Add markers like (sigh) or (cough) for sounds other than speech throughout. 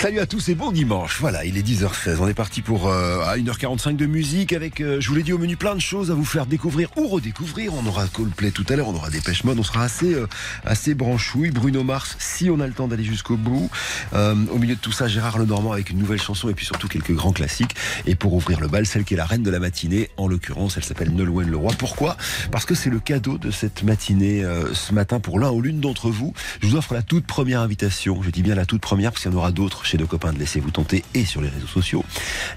Salut à tous et bon dimanche. Voilà, il est 10h16. On est parti pour euh, à 1h45 de musique avec, euh, je vous l'ai dit au menu, plein de choses à vous faire découvrir ou redécouvrir. On aura Coldplay tout à l'heure, on aura des Mode, on sera assez, euh, assez branchouille. Bruno Mars, si on a le temps d'aller jusqu'au bout. au milieu de tout ça, Gérard Lenormand avec une nouvelle chanson et puis surtout quelques grands classiques. Et pour ouvrir le bal, celle qui est la reine de la matinée, en l'occurrence, elle s'appelle Nolwenn Leroy. Pourquoi? Parce que c'est le cadeau de cette matinée ce matin pour l'un ou l'une d'entre vous. Je vous offre la toute première invitation. Je dis bien la toute première parce qu'il y en aura d'autres chez nos copains de Laissez-vous tenter et sur les réseaux sociaux,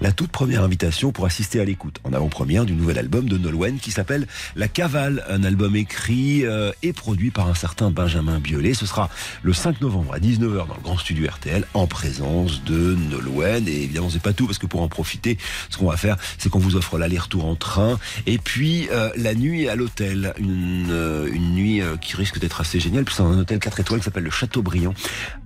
la toute première invitation pour assister à l'écoute en avant-première du nouvel album de Nolwenn qui s'appelle La Cavale, un album écrit euh, et produit par un certain Benjamin Biolay. Ce sera le 5 novembre à 19h dans le grand studio RTL en présence de Nolwenn. Et évidemment, c'est pas tout parce que pour en profiter, ce qu'on va faire, c'est qu'on vous offre l'aller-retour en train et puis euh, la nuit à l'hôtel. Une, euh, une nuit qui risque d'être assez géniale puisque c'est un hôtel 4 étoiles qui s'appelle le Châteaubriand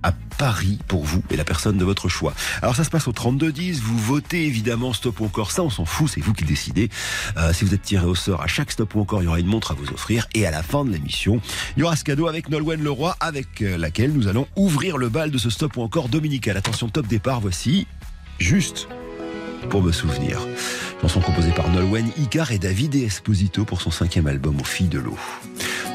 à Paris pour vous et la personne de votre choix. Alors ça se passe au 32-10, vous votez évidemment stop ou encore, ça on s'en fout, c'est vous qui décidez. Euh, si vous êtes tiré au sort à chaque stop ou encore, il y aura une montre à vous offrir et à la fin de l'émission, il y aura ce cadeau avec Nolwenn Leroy avec euh, laquelle nous allons ouvrir le bal de ce stop ou encore dominical. Attention, top départ, voici juste pour me souvenir. Chanson composée par Nolwenn, Icar et David Esposito pour son cinquième album Aux filles de l'eau.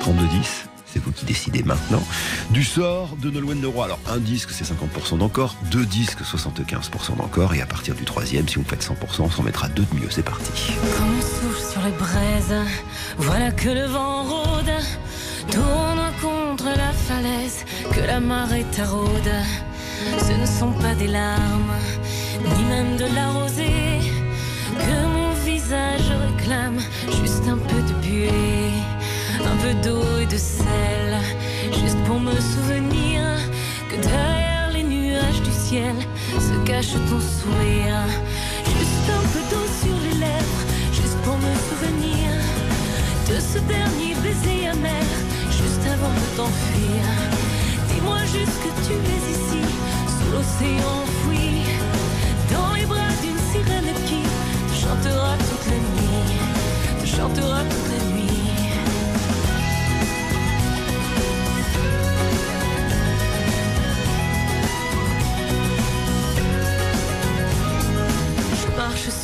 32-10 c'est vous qui décidez maintenant, du sort de Nolwenn Leroy. Alors, un disque, c'est 50% d'encore, deux disques, 75% d'encore, et à partir du troisième, si vous faites 100%, on s'en mettra deux de mieux, c'est parti. Comme on souffle sur les braises, voilà que le vent rôde, tourne contre la falaise, que la marée taraude. Ce ne sont pas des larmes, ni même de la rosée, que mon visage réclame, juste un peu de buée peu d'eau et de sel, juste pour me souvenir que derrière les nuages du ciel se cache ton sourire. Juste un peu d'eau sur les lèvres, juste pour me souvenir de ce dernier baiser amer, juste avant de t'enfuir. Dis-moi juste que tu es ici, sous l'océan enfoui, dans les bras d'une sirène qui te chantera toute la nuit, te chantera toute la nuit.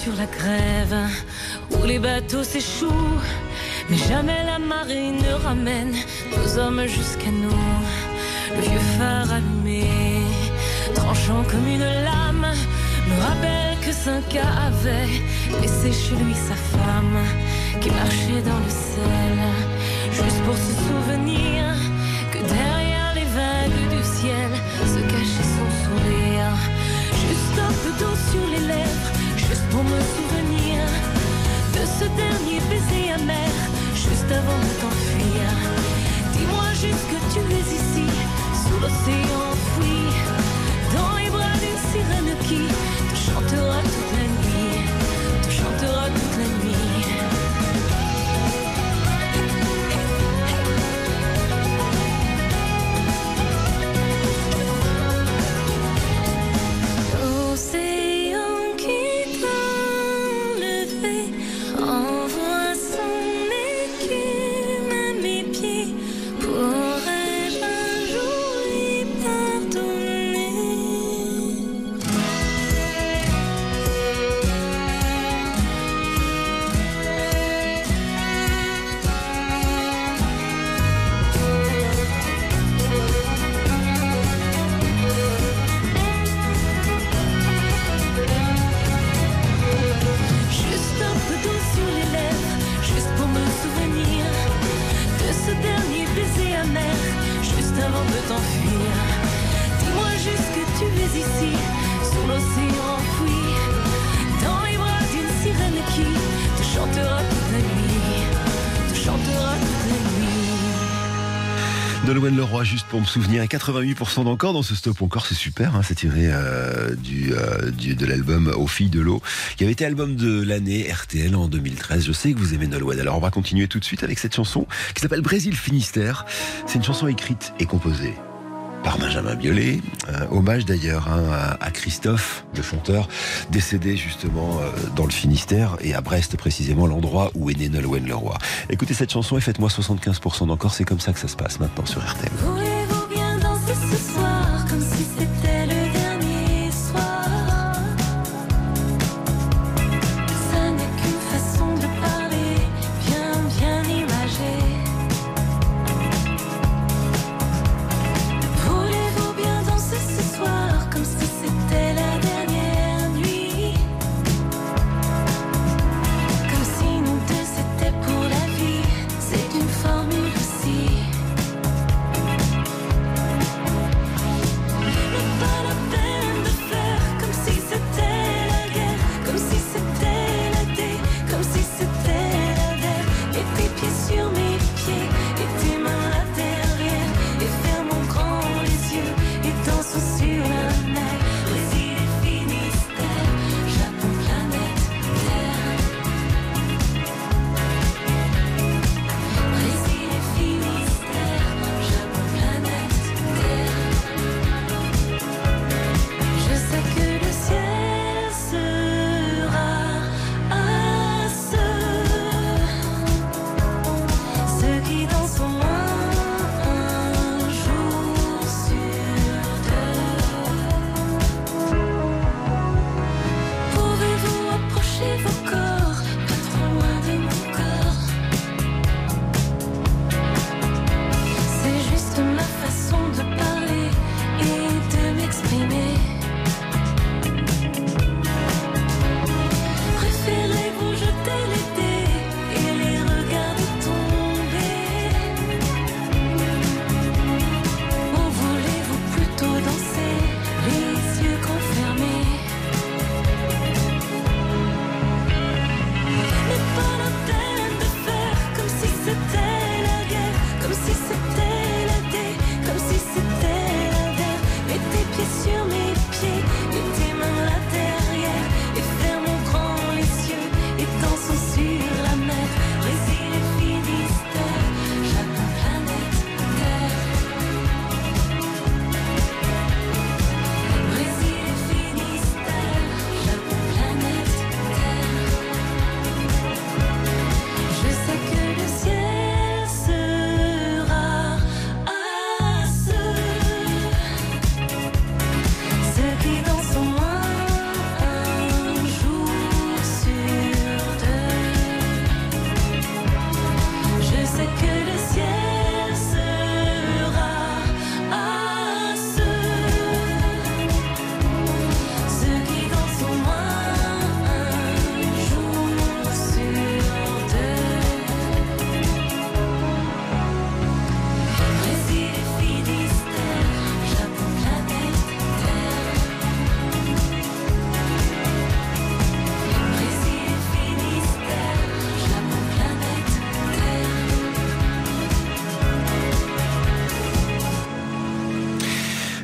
Sur la grève où les bateaux s'échouent. Mais jamais la marée ne ramène nos hommes jusqu'à nous. Le vieux phare allumé, tranchant comme une lame, me rappelle que Cinq-Cas avait laissé chez lui sa femme qui marchait dans le sel, juste pour se souvenir que derrière les vagues du ciel se cachait son sourire. Juste un peu d'eau sur les lèvres pour me souvenir de ce dernier baiser amer, juste avant de t'enfuir. Dis-moi juste que tu es ici, sous l'océan enfoui, dans les bras d'une sirène qui te chantera toute la nuit, te chantera toute la nuit. Juste pour me souvenir, 88% d'encore dans ce stop encore, c'est super, hein, c'est tiré euh, euh, du, de l'album Aux filles de l'eau, qui avait été album de l'année RTL en 2013. Je sais que vous aimez Nolwenn, alors on va continuer tout de suite avec cette chanson qui s'appelle Brésil Finistère. C'est une chanson écrite et composée par Benjamin Biolay. Euh, hommage d'ailleurs hein, à, Christophe, le chanteur, décédé justement euh, dans le Finistère et à Brest précisément, l'endroit où est né Nolwenn Leroy. Écoutez cette chanson et faites-moi 75% d'encore, c'est comme ça que ça se passe maintenant sur RTL.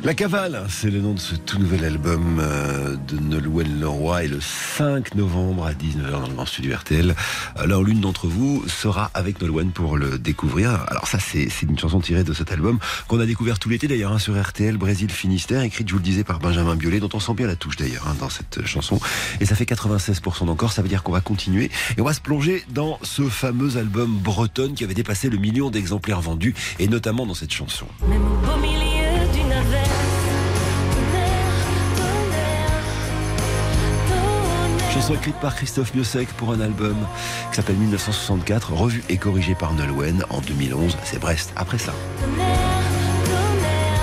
La Cavale, c'est le nom de ce tout nouvel album euh, de Nolwenn Leroy et le 5 novembre à 19h dans le Grand Studio RTL. Alors l'une d'entre vous sera avec Nolwenn pour le découvrir. Alors ça c'est une chanson tirée de cet album qu'on a découvert tout l'été d'ailleurs hein, sur RTL Brésil Finistère, écrite je vous le disais par Benjamin Biolay, dont on sent bien la touche d'ailleurs hein, dans cette chanson. Et ça fait 96% d'encore, ça veut dire qu'on va continuer et on va se plonger dans ce fameux album bretonne qui avait dépassé le million d'exemplaires vendus et notamment dans cette chanson. Chanson écrite par Christophe Miossec pour un album qui s'appelle 1964, revu et corrigé par Nolwenn en 2011. C'est Brest après ça. Tonnerre, tonnerre,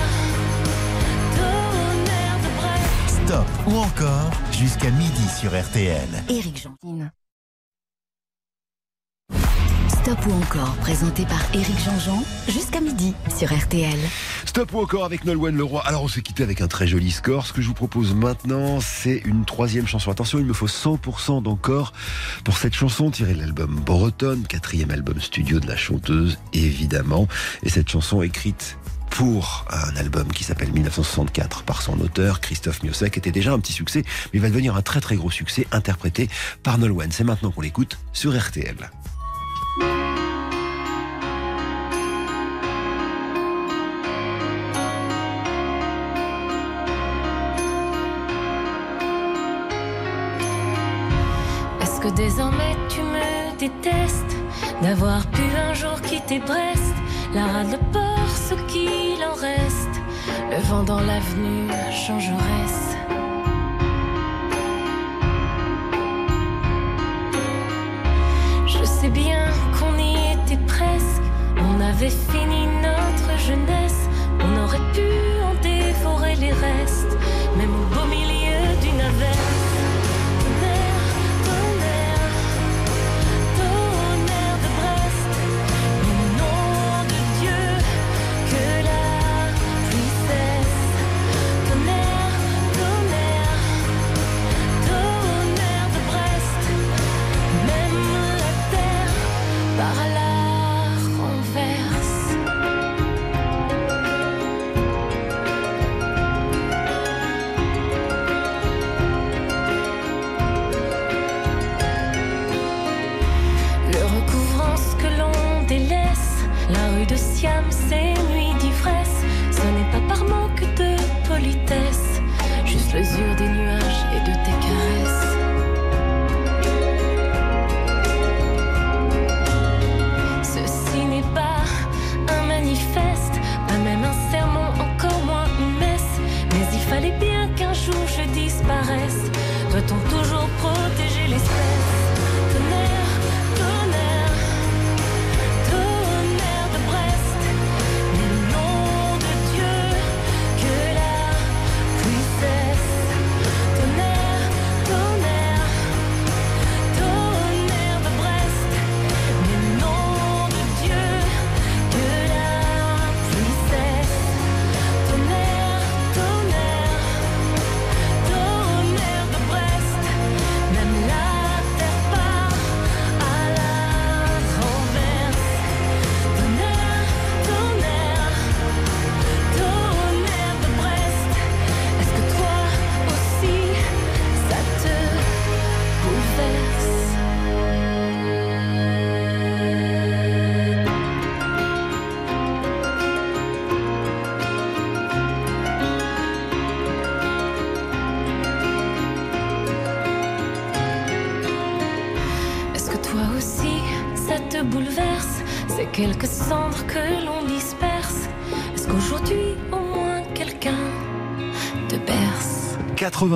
tonnerre de Brest. Stop ou encore jusqu'à midi sur RTL. Éric Jean. Stop ou encore, présenté par Éric Jean-Jean, jusqu'à midi sur RTL. Stop ou encore avec Nolwenn Leroy. Alors on s'est quitté avec un très joli score. Ce que je vous propose maintenant, c'est une troisième chanson. Attention, il me faut 100% d'encore pour cette chanson tirée de l'album Bretonne, quatrième album studio de la chanteuse, évidemment. Et cette chanson écrite pour un album qui s'appelle 1964 par son auteur, Christophe Miossec, était déjà un petit succès, mais il va devenir un très très gros succès interprété par Nolwenn. C'est maintenant qu'on l'écoute sur RTL. Que désormais tu me détestes. D'avoir pu un jour quitter Brest La rade, le port, ce qu'il en reste. Le vent dans l'avenue, changeresse Je sais bien qu'on y était presque. On avait fini notre jeunesse. On aurait pu en dévorer les restes. Même au beau milieu d'une averse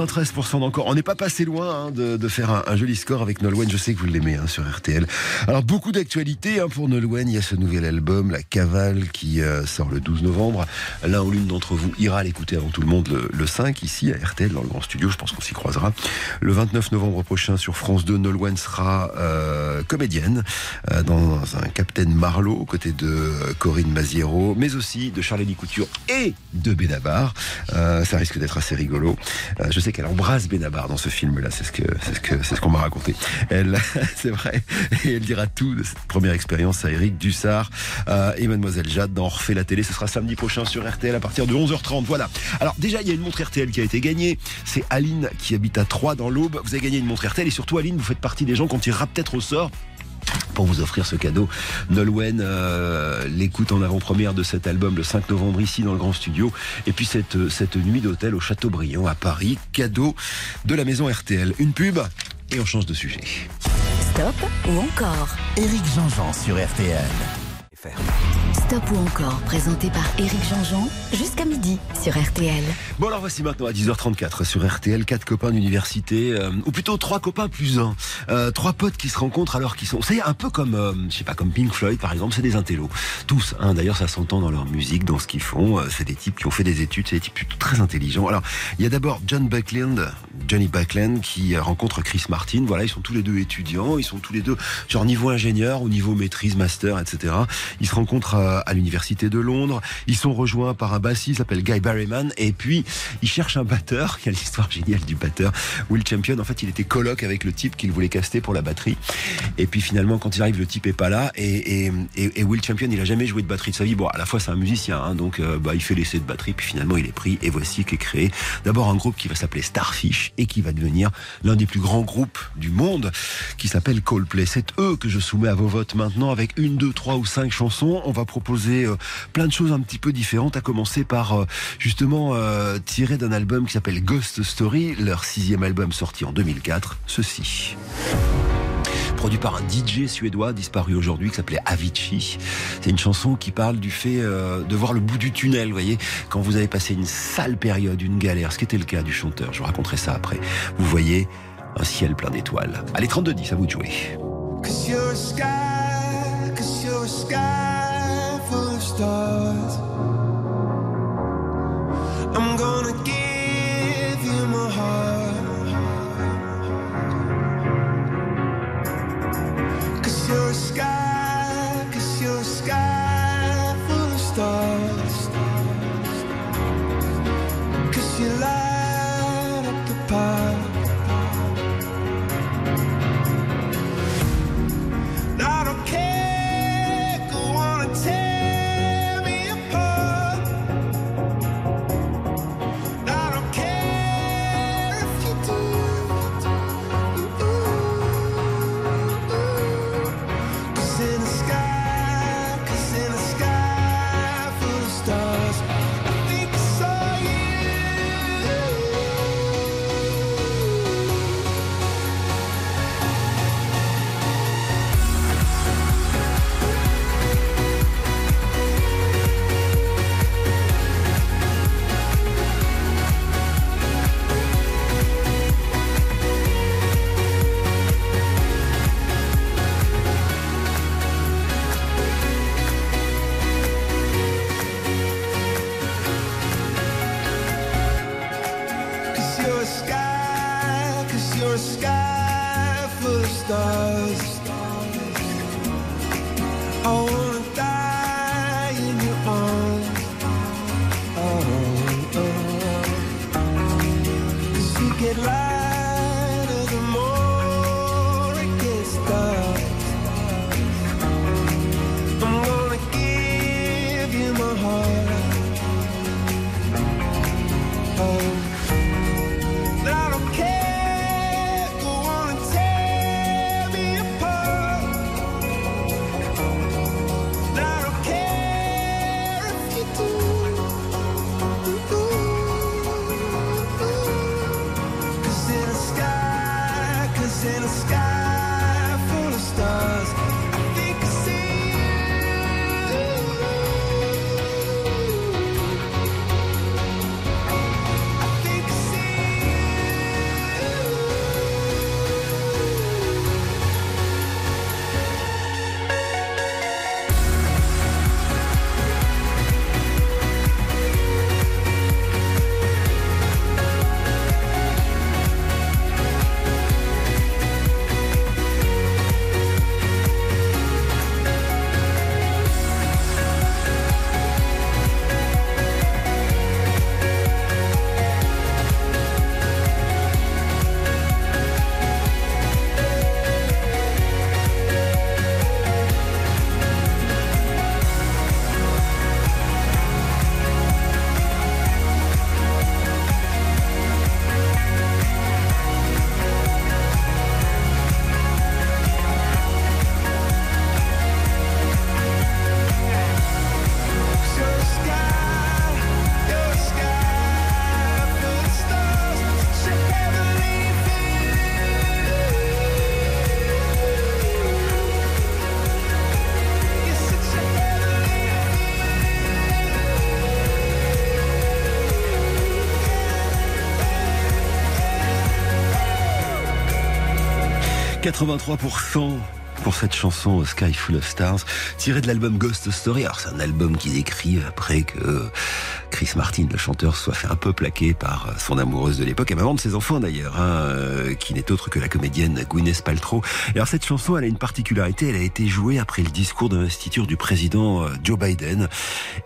93% d'encore. On n'est pas passé loin hein, de, faire un, joli score avec Nolwenn. Je sais que vous l'aimez hein, sur RTL. Alors beaucoup d'actualités hein, pour Nolwenn. Il y a ce nouvel album, La Cavale, qui euh, sort le 12 novembre. L'un ou l'une d'entre vous ira l'écouter avant tout le monde le, le 5 ici à RTL dans le grand studio. Je pense qu'on s'y croisera. Le 29 novembre prochain sur France 2, Nolwenn sera euh, comédienne euh, dans un Capitaine Marlowe aux côtés de Corinne Maziero, mais aussi de Charlénie Couture et de Benabar. Ça risque d'être assez rigolo. Je sais qu'elle embrasse Benabar dans ce film-là, c'est ce que c'est ce que c'est ce qu'on m'a raconté. Elle, (laughs) c'est vrai, et elle dira tout de cette première expérience à Eric Dussard euh, et Mademoiselle Jade dans refait la télé. Ce sera samedi prochain sur RTL à partir de 11h30. Voilà. Alors déjà, il y a une montre RTL qui a été gagnée. C'est Aline qui habite à Troyes dans l'Aube. Vous avez gagné une montre RTL et surtout Aline, vous faites partie des gens qu'on tirera peut-être au sort pour vous offrir ce cadeau. Nolwenn euh, l'écoute en avant-première de cet album le 5 novembre ici dans le grand studio. Et puis cette, cette nuit d'hôtel au Châteaubriand à Paris, cadeau de la maison RTL. Une pub et on change de sujet. Stop ou encore Éric Jean-Jean sur RTL. Stop ou encore, présenté par Éric Jean-Jean, jusqu'à midi sur RTL. Bon alors voici maintenant à 10h34 sur RTL, quatre copains d'université, euh, ou plutôt trois copains plus un, euh, trois potes qui se rencontrent alors qu'ils sont, c'est un peu comme, euh, je sais pas, comme Pink Floyd par exemple, c'est des intellos, tous. Hein, D'ailleurs ça s'entend dans leur musique, dans ce qu'ils font. Euh, c'est des types qui ont fait des études, c'est des types plutôt très intelligents. Alors il y a d'abord John Buckland, Johnny Buckland qui rencontre Chris Martin. Voilà, ils sont tous les deux étudiants, ils sont tous les deux genre niveau ingénieur ou niveau maîtrise, master, etc. Ils se rencontrent à, à l'université de Londres. Ils sont rejoints par un bassiste s'appelle Guy Berryman. Et puis, ils cherchent un batteur. A l'histoire géniale du batteur. Will Champion, en fait, il était coloc avec le type qu'il voulait caster pour la batterie. Et puis, finalement, quand il arrive, le type est pas là. Et Will Champion, il a jamais joué de batterie de sa vie. Bon, à la fois, c'est un musicien. Hein, donc, euh, bah, il fait l'essai de batterie. Puis, finalement, il est pris. Et voici qu'est créé d'abord un groupe qui va s'appeler Starfish et qui va devenir l'un des plus grands groupes du monde qui s'appelle Coldplay. C'est eux que je soumets à vos votes maintenant avec une, deux, trois ou cinq chansons. On va proposer euh, plein de choses un petit peu différentes, à commencer par euh, justement euh, tiré d'un album qui s'appelle Ghost Story, leur sixième album sorti en 2004. Ceci. produit par un DJ suédois disparu aujourd'hui qui s'appelait Avicii. C'est une chanson qui parle du fait de voir le bout du tunnel, voyez, quand vous avez passé une sale période, une galère, ce qui était le cas du chanteur. Je vous raconterai ça après. Vous voyez un ciel plein d'étoiles. Allez, 32-10, à vous de jouer. I'm gonna give you my heart. Cause you're a sky, 83% pour cette chanson Sky Full of Stars, tirée de l'album Ghost Story. Alors c'est un album qui décrit après que Chris Martin, le chanteur, soit fait un peu plaquer par son amoureuse de l'époque, et maman de ses enfants d'ailleurs, hein, euh, qui n'est autre que la comédienne Gwyneth Paltrow. Et alors cette chanson, elle a une particularité, elle a été jouée après le discours d'investiture du président euh, Joe Biden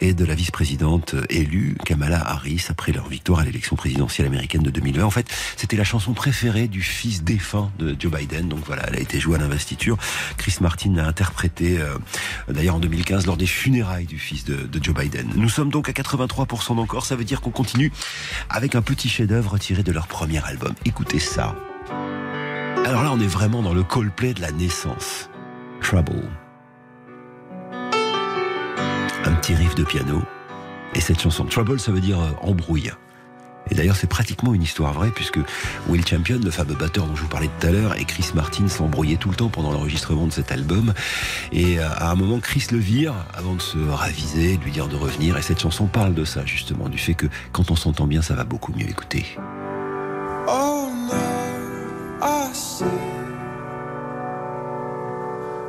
et de la vice-présidente élue Kamala Harris après leur victoire à l'élection présidentielle américaine de 2020. En fait, c'était la chanson préférée du fils défunt de Joe Biden, donc voilà, elle a été jouée à l'investiture. Chris Martin l'a interprétée euh, d'ailleurs en 2015 lors des funérailles du fils de, de Joe Biden. Nous sommes donc à 83% d'encore, ça veut dire qu'on continue avec un petit chef-d'œuvre tiré de leur premier album. Écoutez ça. Alors là, on est vraiment dans le Coldplay de la naissance. Trouble. Un petit riff de piano. Et cette chanson, Trouble, ça veut dire euh, embrouille. Et d'ailleurs, c'est pratiquement une histoire vraie, puisque Will Champion, le fameux batteur dont je vous parlais tout à l'heure, et Chris Martin s'embrouillaient tout le temps pendant l'enregistrement de cet album. Et euh, à un moment, Chris le vire avant de se raviser, de lui dire de revenir. Et cette chanson parle de ça, justement, du fait que quand on s'entend bien, ça va beaucoup mieux. Écoutez. Oh no, I see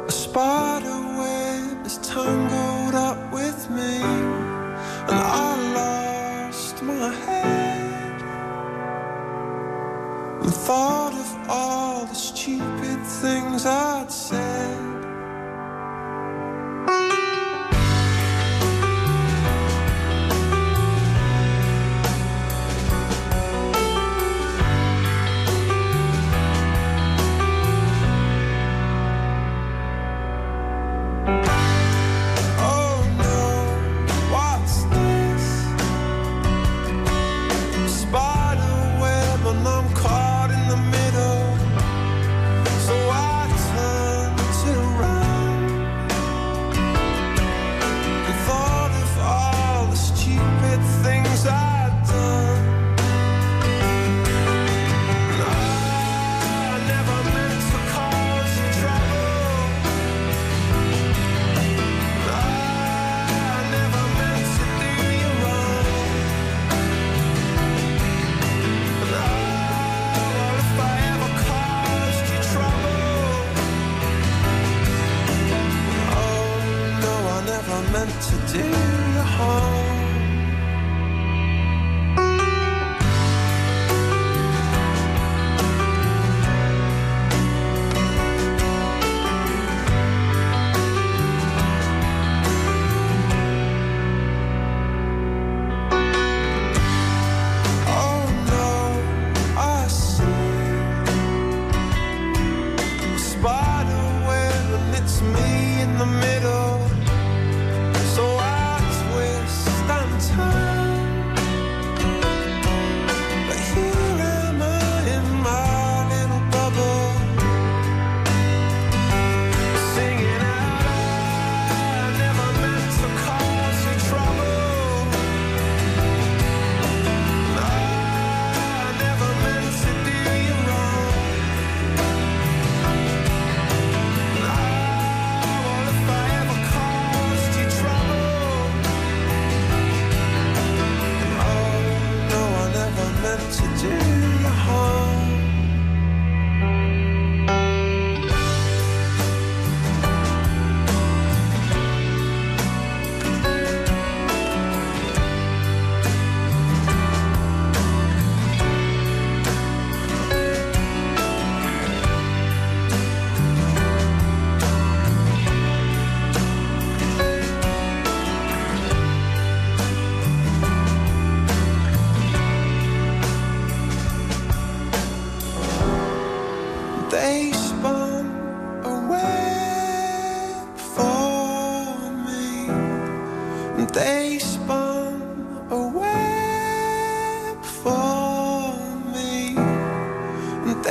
a spider is tangled up with me, and I lost my head and thought of all the stupid things I'd said.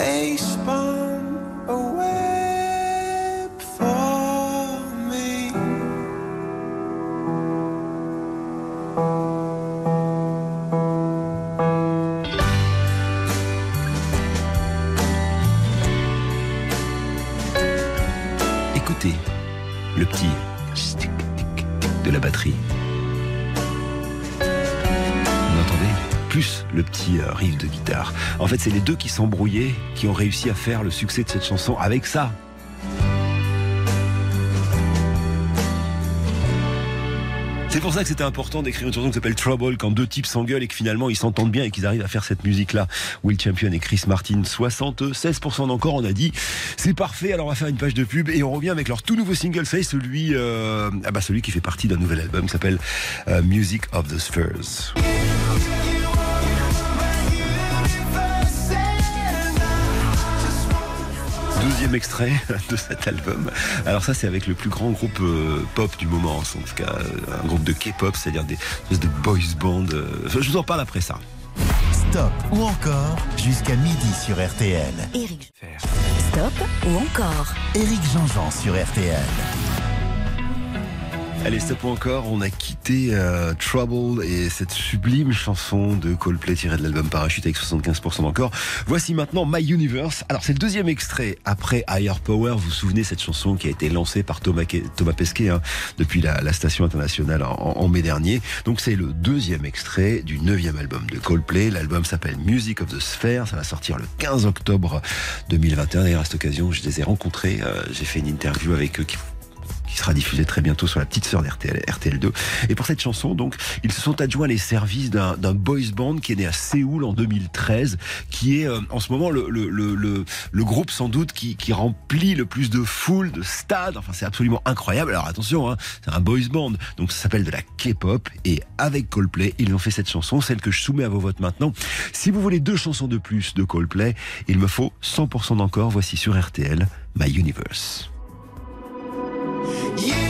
tem espaço. C'est les deux qui s'embrouillaient qui ont réussi à faire le succès de cette chanson avec ça. C'est pour ça que c'était important d'écrire une chanson qui s'appelle Trouble quand deux types s'engueulent et que finalement ils s'entendent bien et qu'ils arrivent à faire cette musique-là. Will Champion et Chris Martin, 76% d'encore, on a dit. C'est parfait, alors on va faire une page de pub et on revient avec leur tout nouveau single, c'est celui, euh, ah bah qui fait partie d'un nouvel album qui s'appelle euh, Music of the Spheres. Extrait de cet album. Alors ça, c'est avec le plus grand groupe euh, pop du moment, en tout cas, euh, un groupe de K-pop, c'est-à-dire des espèces de boys band. euh, je vous en parle après ça. Stop ou encore jusqu'à midi sur RTL. Eric. Stop ou encore Éric Jean-Jean sur RTL. Allez, stop encore. On a quitté euh, Trouble et cette sublime chanson de Coldplay tirée de l'album Parachute avec 75% d'encore. Voici maintenant My Universe. Alors, c'est le deuxième extrait après Higher Power. Vous vous souvenez cette chanson qui a été lancée par Thomas, Thomas Pesquet hein, depuis la, station internationale en, mai dernier. Donc, c'est le deuxième extrait du neuvième album de Coldplay. L'album s'appelle Music of the Sphere. Ça va sortir le 15 octobre 2021. D'ailleurs, à cette occasion, je les ai rencontrés. Euh, J'ai fait une interview avec eux qui sera diffusé très bientôt sur la petite sœur d'RTL, RTL2. Et pour cette chanson, donc, ils se sont adjoints les services d'un boys band qui est né à Séoul en 2013, qui est euh, en ce moment le, le, le, le, groupe sans doute qui, qui remplit le plus de foule, de stades. Enfin, c'est absolument incroyable. Alors attention, hein, c'est un boys band, donc ça s'appelle de la K-pop. Et avec Coldplay, ils ont fait cette chanson, celle que je soumets à vos votes maintenant. Si vous voulez deux chansons de plus de Coldplay, il me faut 100% d'encore. Voici sur RTL, My Universe. In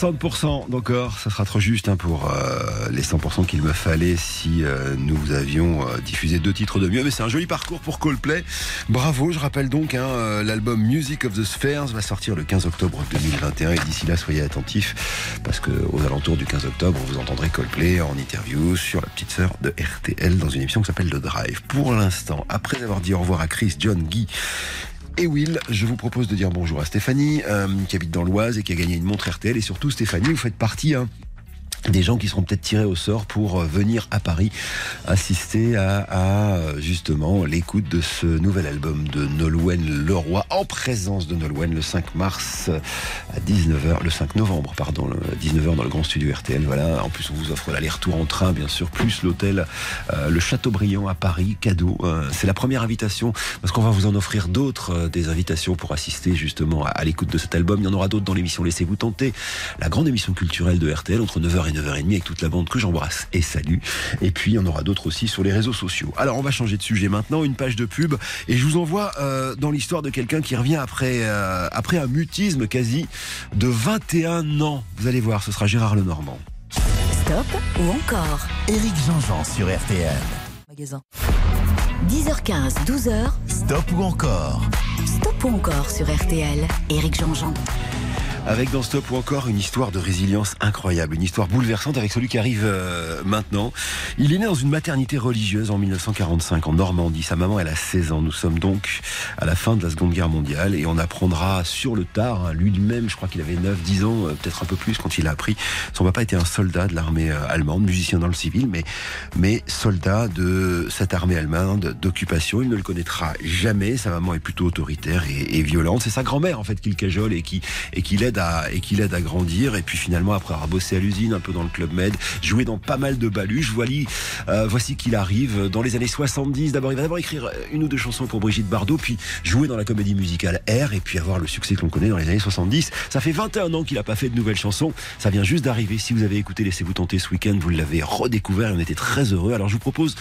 60% d'encore, ça sera trop juste hein, pour euh, les 100% qu'il me fallait si euh, nous avions euh, diffusé deux titres de mieux. Mais c'est un joli parcours pour Coldplay. Bravo, je rappelle donc, hein, euh, l'album Music of the Spheres va sortir le 15 octobre 2021 et d'ici là, soyez attentifs parce que aux alentours du 15 octobre, vous entendrez Coldplay en interview sur la petite sœur de RTL dans une émission qui s'appelle The Drive. Pour l'instant, après avoir dit au revoir à Chris, John, Guy et Will, je vous propose de dire bonjour à Stéphanie, euh, qui habite dans l'Oise et qui a gagné une montre RTL. Et surtout, Stéphanie, vous faites partie hein, des gens qui seront peut-être tirés au sort pour euh, venir à Paris assister à, euh, justement l'écoute de ce nouvel album de Nolwenn Leroy en présence de Nolwenn le 5 mars euh, à 19h, le 5 novembre, pardon, le 19h dans le grand studio RTL. Voilà. En plus, on vous offre l'aller-retour en train, bien sûr, plus l'hôtel, euh, le Châteaubriand à Paris, cadeau. C'est la première invitation parce qu'on va vous en offrir d'autres, des invitations pour assister justement à, à l'écoute de cet album. Il y en aura d'autres dans l'émission Laissez-vous tenter, la grande émission culturelle de RTL entre 9h et 9h30 avec toute la bande que j'embrasse et salue. Et puis, il y en aura d'autres aussi sur les réseaux sociaux. Alors, on va changer de sujet maintenant, une page de pub. Et je vous envoie euh, dans l'histoire de quelqu'un qui revient après, euh, après un mutisme quasi de 21 ans. Vous allez voir, ce sera Gérard Lenormand. Stop ou encore Éric Jean-Jean sur RTL. Magasin. 10h15, 12h, Stop ou encore Stop ou encore sur RTL. Éric Jean-Jean. Avec dans Stop ou encore une histoire de résilience incroyable, une histoire bouleversante avec celui qui arrive euh, maintenant. Il est né dans une maternité religieuse en 1945 en Normandie. Sa maman, elle a 16 ans. Nous sommes donc à la fin de la Seconde Guerre mondiale et on apprendra sur le tard, hein, lui-même, je crois qu'il avait 9, 10 ans, euh, peut-être un peu plus quand il a appris. Son papa était un soldat de l'armée euh, allemande, musicien dans le civil, mais, mais soldat de cette armée allemande d'occupation. Il ne le connaîtra jamais. Sa maman est plutôt autoritaire et, et violente. C'est sa grand-mère, en fait, qu'il cajole et qui, et qui et qui l'aide à grandir. Et puis finalement, après avoir bossé à l'usine, un peu dans le club med, joué dans pas mal de baluches, voici, euh, voici qu'il arrive dans les années 70. D'abord, il va d'abord écrire une ou deux chansons pour Brigitte Bardot, puis jouer dans la comédie musicale R, et puis avoir le succès que l'on connaît dans les années 70. Ça fait 21 ans qu'il n'a pas fait de nouvelles chansons. Ça vient juste d'arriver. Si vous avez écouté Laissez-vous tenter ce week-end, vous l'avez redécouvert on était très heureux. Alors je vous propose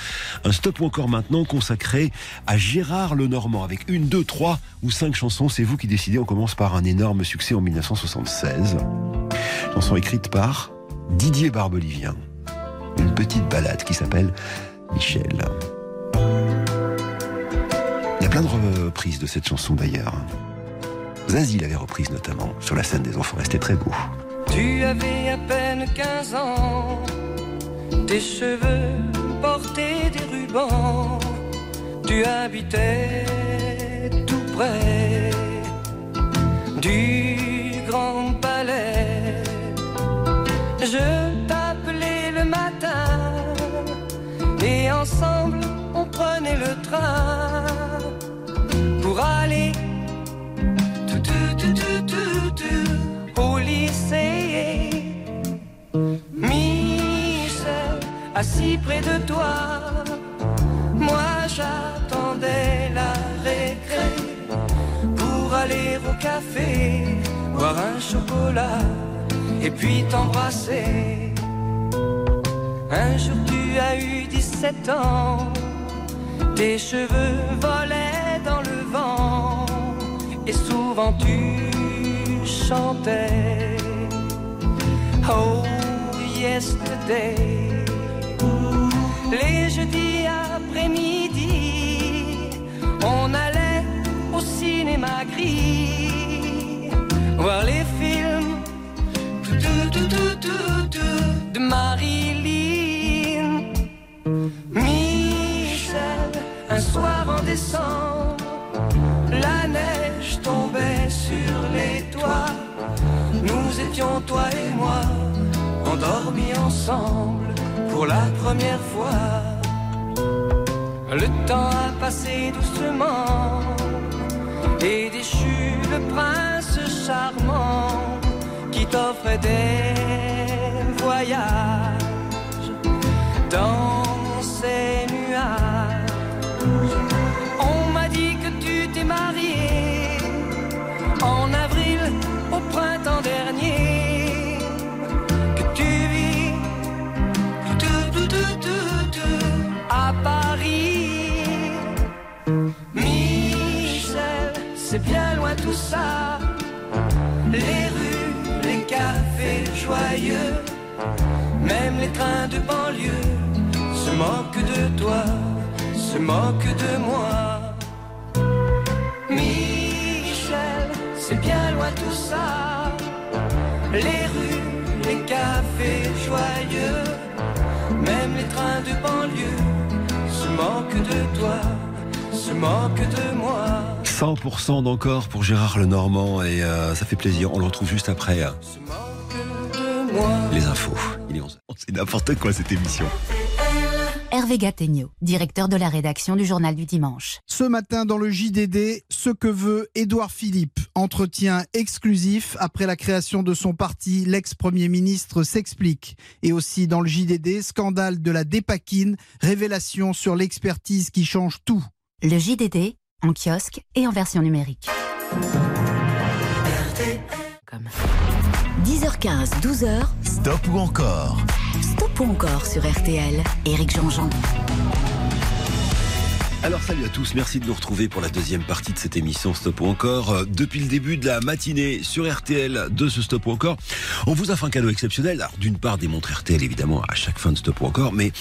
un stop ou encore maintenant consacré à Gérard Lenormand avec une, deux, trois ou cinq chansons. C'est vous qui décidez. On commence par un énorme succès en 1976. Chanson écrite par Didier Barbelivien. Une petite balade qui s'appelle Michel. Il y a plein de reprises de cette chanson d'ailleurs. Zazie l'avait reprise notamment sur la scène des enfants. C'était très beau. Tu avais à peine 15 ans, tes cheveux portaient des rubans, tu habitais tout près du pour aller tout, tout, tout, tout, tout, au lycée. Michel, assis près de toi, moi j'attendais la récré pour aller au café, boire un chocolat et puis t'embrasser. Un jour tu as eu 17 ans, tes cheveux volaient dans le vent et souvent tu chantais. Oh, yesterday. Les jeudis après-midi, on allait au cinéma gris voir les films de Marilyn. La neige tombait sur les toits. Nous étions, toi et moi, endormis ensemble pour la première fois. Le temps a passé doucement et déchu le prince charmant qui t'offrait des voyages ça, les rues, les cafés les trains de banlieue se moquent de toi, se moquent de moi. Michel, c'est bien loin tout ça. Les rues, les cafés joyeux, même les trains de banlieue se moquent de toi, se moquent de moi. 100% d'encore pour Gérard Lenormand et euh, ça fait plaisir. On le retrouve juste après euh, Se moquent de moi. les infos. Il est 11. C'est n'importe quoi cette émission. Hervé Gattegno, directeur de la rédaction du Journal du Dimanche. Ce matin dans le JDD, ce que veut Édouard Philippe. Entretien exclusif après la création de son parti, l'ex-premier ministre s'explique. Et aussi dans le JDD, scandale de la dépakine, révélation sur l'expertise qui change tout. Le JDD, en kiosque et en version numérique. Comme. 10h15, 12h, Stop ou encore? Stop ou encore sur RTL. Éric Jean-Jean. Alors salut à tous, merci de nous retrouver pour la deuxième partie de cette émission Stop ou encore. Euh, Depuis le début de la matinée sur RTL de ce Stop ou encore, on vous offre un cadeau exceptionnel. Alors d'une part des montres RTL évidemment à chaque fin de Stop ou encore, mais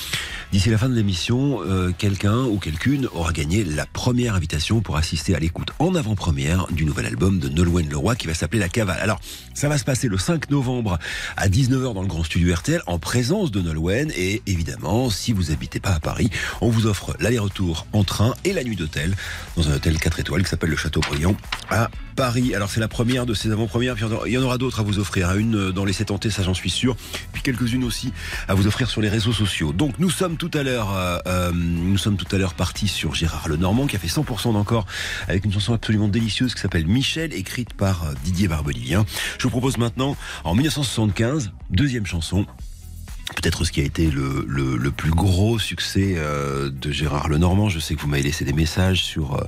d'ici la fin de l'émission, euh, quelqu'un ou quelqu'une aura gagné la première invitation pour assister à l'écoute en avant-première du nouvel album de Nolwenn Leroy qui va s'appeler La Cavale. Alors ça va se passer le 5 novembre à 19h dans le grand studio RTL en présence de Nolwenn et évidemment si vous habitez pas à Paris, on vous offre l'aller-retour en train et la nuit d'hôtel dans un hôtel 4 étoiles qui s'appelle le Château Brillant à Paris. Alors c'est la première de ces avant-premières, il y en aura d'autres à vous offrir, hein. une dans les 7 tentés, ça j'en suis sûr, puis quelques-unes aussi à vous offrir sur les réseaux sociaux. Donc nous sommes tout à l'heure euh, euh, nous sommes tout à l'heure partis sur Gérard Lenormand qui a fait 100% d'encore avec une chanson absolument délicieuse qui s'appelle Michel écrite par euh, Didier Barbelivien. Je vous propose maintenant en 1975, deuxième chanson peut-être ce qui a été le, le, plus gros succès euh, de Gérard Lenormand. Je sais que vous m'avez laissé des messages sur euh,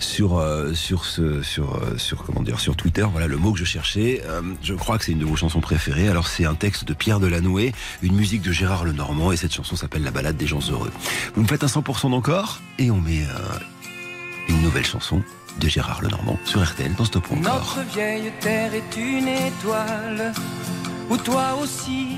sur euh, sur sur sur comment dire sur Twitter. Voilà le mot que je cherchais. Je crois que c'est une de vos chansons préférées. Alors c'est un texte de Pierre Delanoë, une musique de Gérard Lenormand et cette chanson s'appelle La balade des gens heureux. Vous me faites un 100% d'encore et on met une nouvelle chanson de Gérard Lenormand sur RTL dans Stop encore. Notre vieille terre est une étoile où toi aussi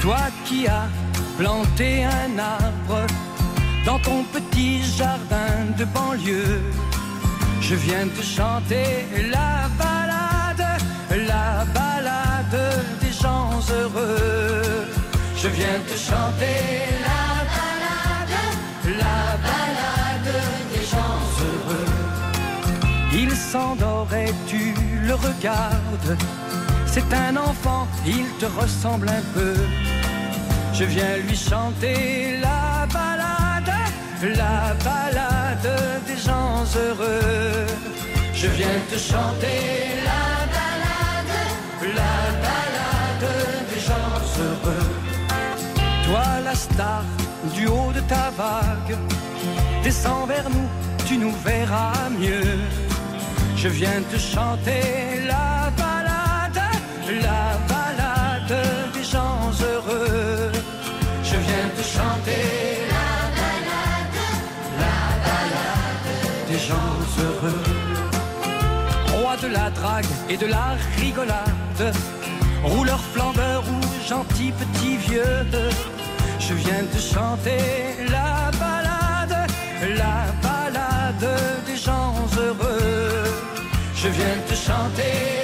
Toi qui as planté un arbre dans ton petit jardin de banlieue, je viens te chanter la balade, la balade des gens heureux. Je viens te chanter la balade, la balade des gens heureux. Il s'endort et tu le regardes. C'est un enfant, il te ressemble un peu. Je viens lui chanter la balade, la balade des gens heureux. Je viens te chanter la balade, la balade des gens heureux. Toi la star du haut de ta vague, descends vers nous, tu nous verras mieux. Je viens te chanter la balade, la balade des gens heureux. Je viens te chanter la balade, la balade des gens heureux. Roi de la drague et de la rigolade, rouleur flambeur ou gentil petit vieux. Je viens te chanter la balade, la balade des gens heureux. Je viens te chanter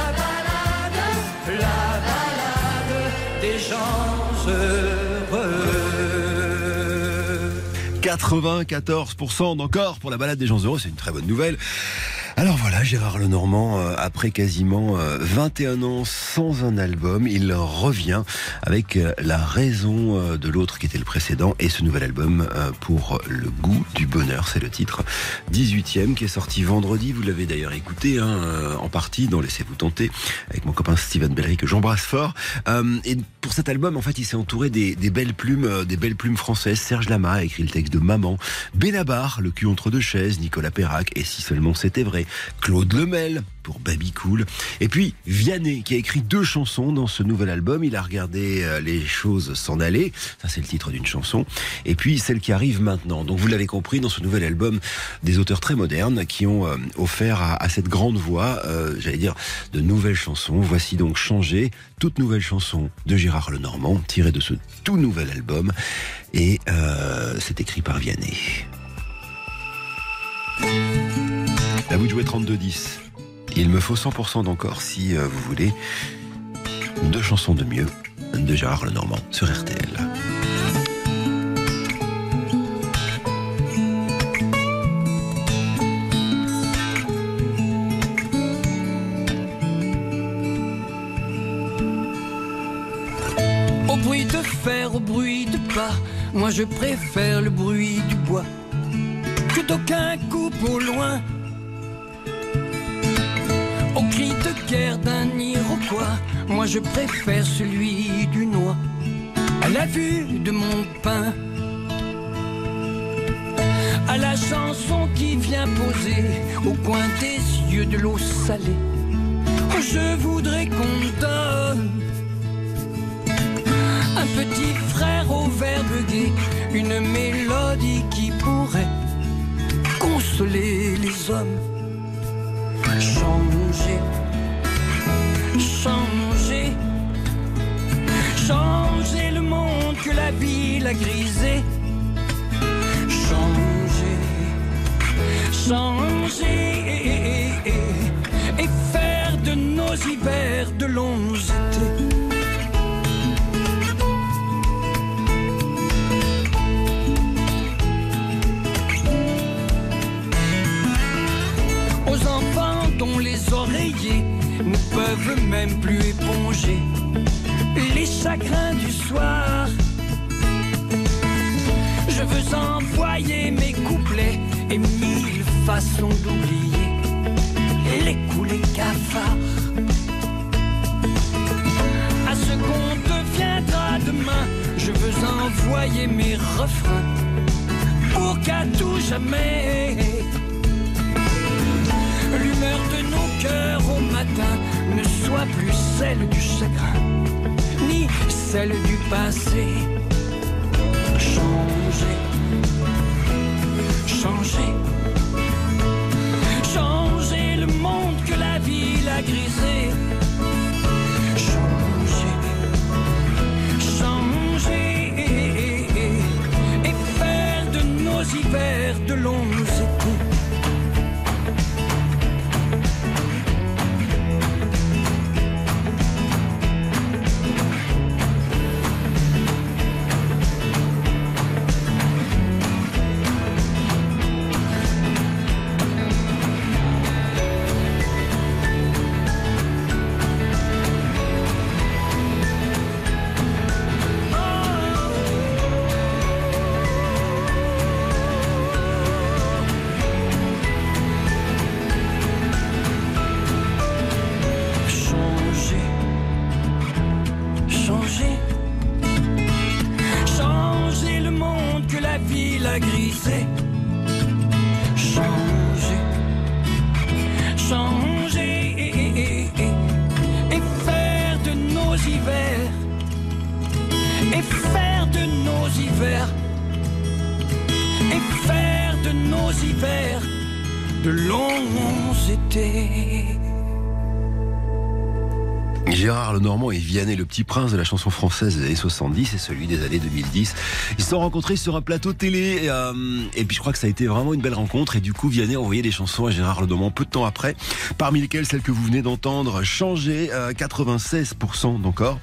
94% d'encore pour la balade des gens heureux, c'est une très bonne nouvelle. Alors voilà, Gérard Lenormand, euh, après quasiment euh, 21 ans sans un album, il revient avec euh, la raison euh, de l'autre qui était le précédent et ce nouvel album euh, pour le goût du bonheur, c'est le titre 18e qui est sorti vendredi, vous l'avez d'ailleurs écouté hein, euh, en partie dans Laissez-vous tenter avec mon copain Steven Bellery que j'embrasse fort. Euh, et pour cet album, en fait, il s'est entouré des, des belles plumes, euh, des belles plumes françaises. Serge Lama a écrit le texte de Maman, Benabar, Le cul entre deux chaises, Nicolas Perrac, et si seulement c'était vrai, Claude Lemel pour Baby Cool. Et puis Vianney qui a écrit deux chansons dans ce nouvel album. Il a regardé euh, les choses s'en aller. Ça c'est le titre d'une chanson. Et puis celle qui arrive maintenant. Donc vous l'avez compris dans ce nouvel album, des auteurs très modernes qui ont euh, offert à, cette grande voix, euh, j'allais dire, de nouvelles chansons. Voici donc Changer, toute nouvelle chanson de Gérard Lenormand, tirée de ce tout nouvel album. Et c'est écrit par Vianney. À vous de jouer 32-10. Il me faut 100% d'encore si euh, vous voulez deux chansons de mieux de Gérard Lenormand sur RTL. Au bruit de fer, au bruit de pas, moi je préfère le bruit du bois que d'aucun coupe au loin. Cri de guerre d'un Iroquois, moi je préfère celui du noix. À la vue de mon pain, à la chanson qui vient poser au coin des yeux de l'eau salée. Oh, je voudrais qu'on donne un petit frère au verbe gai, une mélodie qui pourrait consoler les hommes. Changer, changer, changer le monde que la ville a grisé. Changer, changer et faire de nos hivers de longs même plus éponger les chagrins du soir. Je veux envoyer mes couplets et mille façons d'oublier les coups, les cafards. À ce qu'on deviendra demain, je veux envoyer mes refrains pour qu'à tout jamais l'humeur de nos cœurs au matin plus celle du chagrin, ni celle du passé. Changer, changer, changer le monde que la ville a grisé. Changer, changer et faire de nos hivers de longs de longs étés. Gérard Lenormand et Vianney, le petit prince de la chanson française des années 70 et celui des années 2010. Ils se sont rencontrés sur un plateau télé et, euh, et, puis je crois que ça a été vraiment une belle rencontre et du coup Vianney a envoyé des chansons à Gérard Lenormand peu de temps après, parmi lesquelles celle que vous venez d'entendre, Changer, euh, 96% d'encore.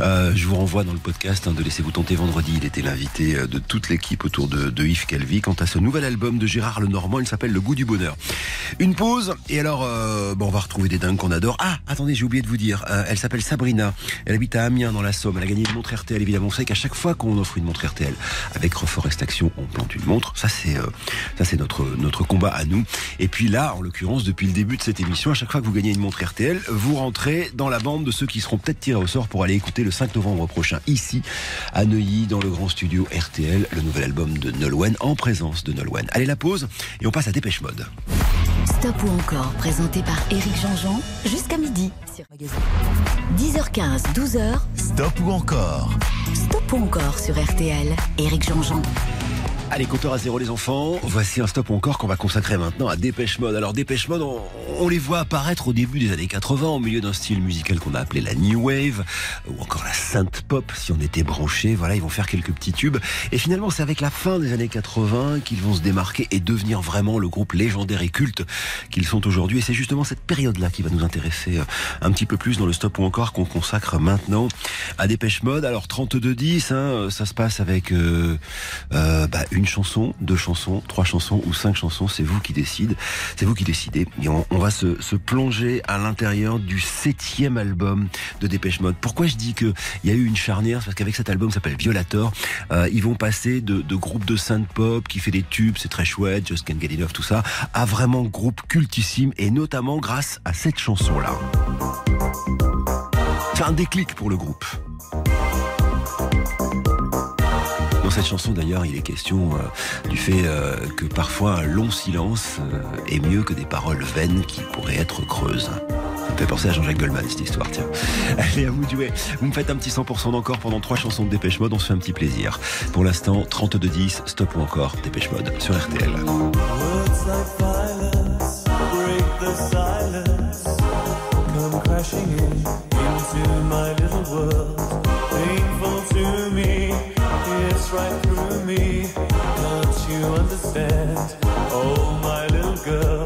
Euh, je vous renvoie dans le podcast hein, de Laissez-vous tenter vendredi. Il était l'invité euh, de toute l'équipe autour de, Yves Calvi. Quant à ce nouvel album de Gérard Lenormand, il s'appelle Le goût du bonheur. Une pause et alors euh, bon, on va retrouver des dingues qu'on adore. Ah, attendez, j'ai oublié de vous dire. Elle s'appelle Sabrina. Elle habite à Amiens dans la Somme. Elle a gagné une montre RTL. Évidemment, sait qu'à chaque fois qu'on offre une montre RTL avec Reforest Action, on plante une montre. Ça c'est ça c'est notre notre combat à nous. Et puis là, en l'occurrence, depuis le début de cette émission, à chaque fois que vous gagnez une montre RTL, vous rentrez dans la bande de ceux qui seront peut-être tirés au sort pour aller écouter le 5 novembre prochain ici à Neuilly dans le grand studio RTL le nouvel album de Nolwenn en présence de Nolwenn. Allez la pause et on passe à Dépêche Mode. Stop ou encore présenté par Éric Jean-Jean jusqu'à midi sur Magazine. 10h15, 12h. Stop ou encore? Stop ou encore sur RTL. Éric Jean-Jean. Allez, compteur à zéro les enfants. Voici un stop encore qu'on va consacrer maintenant à Dépêche Mode. Alors Dépêche Mode, on, on, les voit apparaître au début des années 80 au milieu d'un style musical qu'on a appelé la New Wave ou encore la synth pop si on était branché. Voilà, ils vont faire quelques petits tubes. Et finalement, c'est avec la fin des années 80 qu'ils vont se démarquer et devenir vraiment le groupe légendaire et culte qu'ils sont aujourd'hui. Et c'est justement cette période-là qui va nous intéresser un petit peu plus dans le stop ou encore qu'on consacre maintenant à Dépêche Mode. Alors 32-10, hein, ça se passe avec euh, euh, bah, une chanson, deux chansons, trois chansons ou cinq chansons, c'est vous qui décidez. C'est vous qui décidez. Et on, va se, plonger à l'intérieur du septième album de Dépêche Mode. Pourquoi je dis que il y a eu une charnière? Parce qu'avec cet album, s'appelle Violator, euh, ils vont passer de, de groupe de synth pop qui fait des tubes, c'est très chouette, Just Can't Get Enough, tout ça, à vraiment groupe cultissime et notamment grâce à cette chanson-là. C'est un déclic pour le groupe. Dans cette chanson d'ailleurs, il est question euh, du fait euh, que parfois un long silence euh, est mieux que des paroles vaines qui pourraient être creuses. Ça me fait penser à Jean-Jacques Goldman cette histoire, tiens. (laughs) Allez, à vous de jouer. Vous me faites un petit 100% d'encore pendant trois chansons de Dépêche Mode, on se fait un petit plaisir. Pour l'instant, 32-10, stop ou encore Dépêche Mode sur RTL. Understand? Oh, my little girl.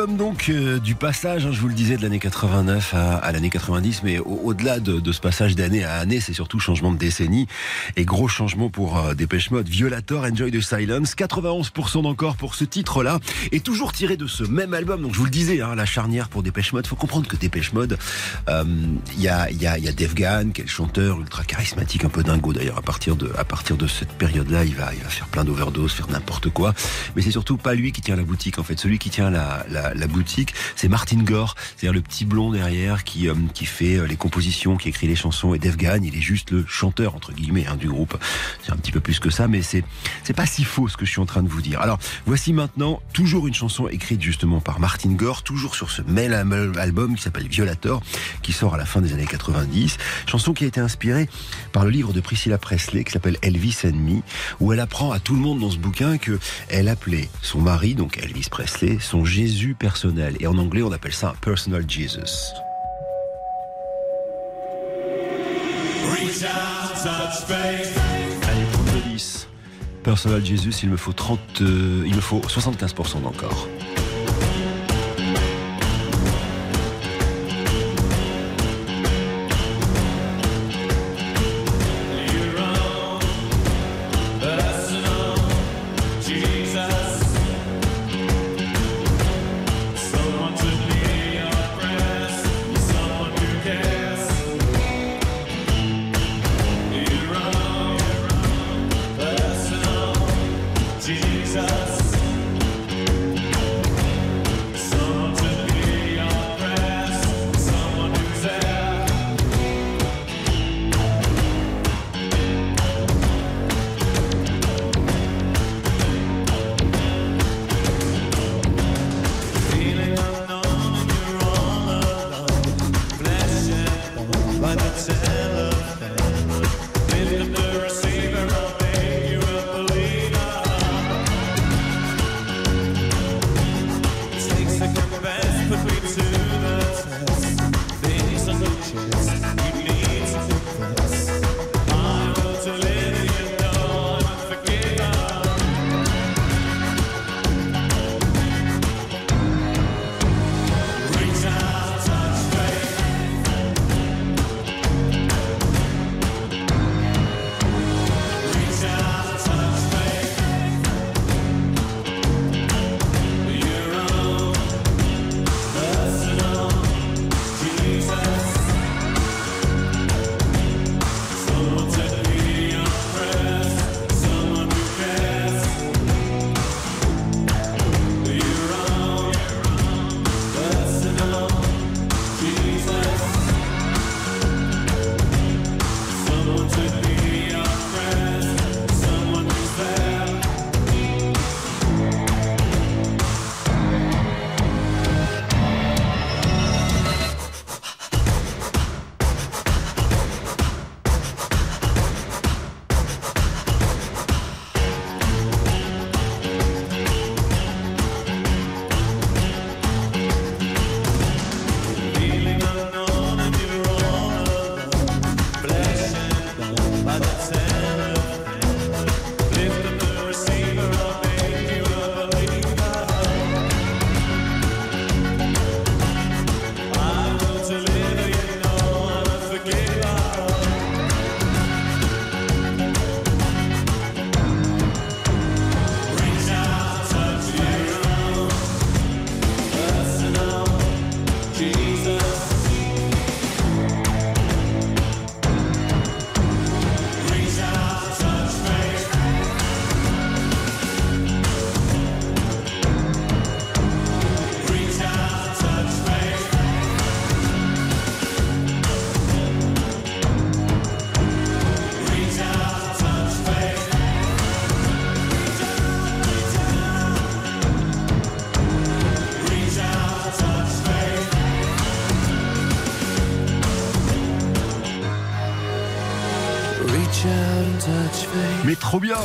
L'album donc euh, du passage, hein, je vous le disais, de l'année 89 à, l'année 90, mais au- au-delà de, ce passage d'année à année, c'est surtout changement de décennie et gros changement pour euh, Dépêche Mode. Violator, Enjoy the Silence, 91% d'encore pour ce titre-là, et toujours tiré de ce même album. Donc je vous le disais, hein, la charnière pour Dépêche Mode. Faut comprendre que Dépêche Mode, euh, il y a, il y a, il y a Dave est le chanteur ultra charismatique, un peu dingo d'ailleurs. À partir de, à partir de cette période-là, il va, il va faire plein d'overdoses, faire n'importe quoi. Mais c'est surtout pas lui qui tient la boutique. En fait, celui qui tient la, la boutique, c'est Martin Gore, c'est-à-dire le petit blond derrière qui, euh, qui fait euh, les compositions, qui écrit les chansons. Et Dave Gahan, il est juste le chanteur entre guillemets hein, du groupe. C'est un petit peu plus que ça, mais c'est pas si faux ce que je suis en train de vous dire. Alors voici maintenant toujours une chanson écrite justement par Martin Gore, toujours sur ce même al- album qui s'appelle Violator, qui sort à la fin des années 90. Chanson qui a été inspirée par le livre de Priscilla Presley qui s'appelle Elvis and où elle apprend à tout le monde dans ce bouquin que elle appelait son mari, donc Elvis Presley, son Jésus personnel. Et en anglais, on appelle ça un personal Jesus. Allez, prendre le 10. Personal Jesus, il me faut 30, euh, il me faut 75% d'encore.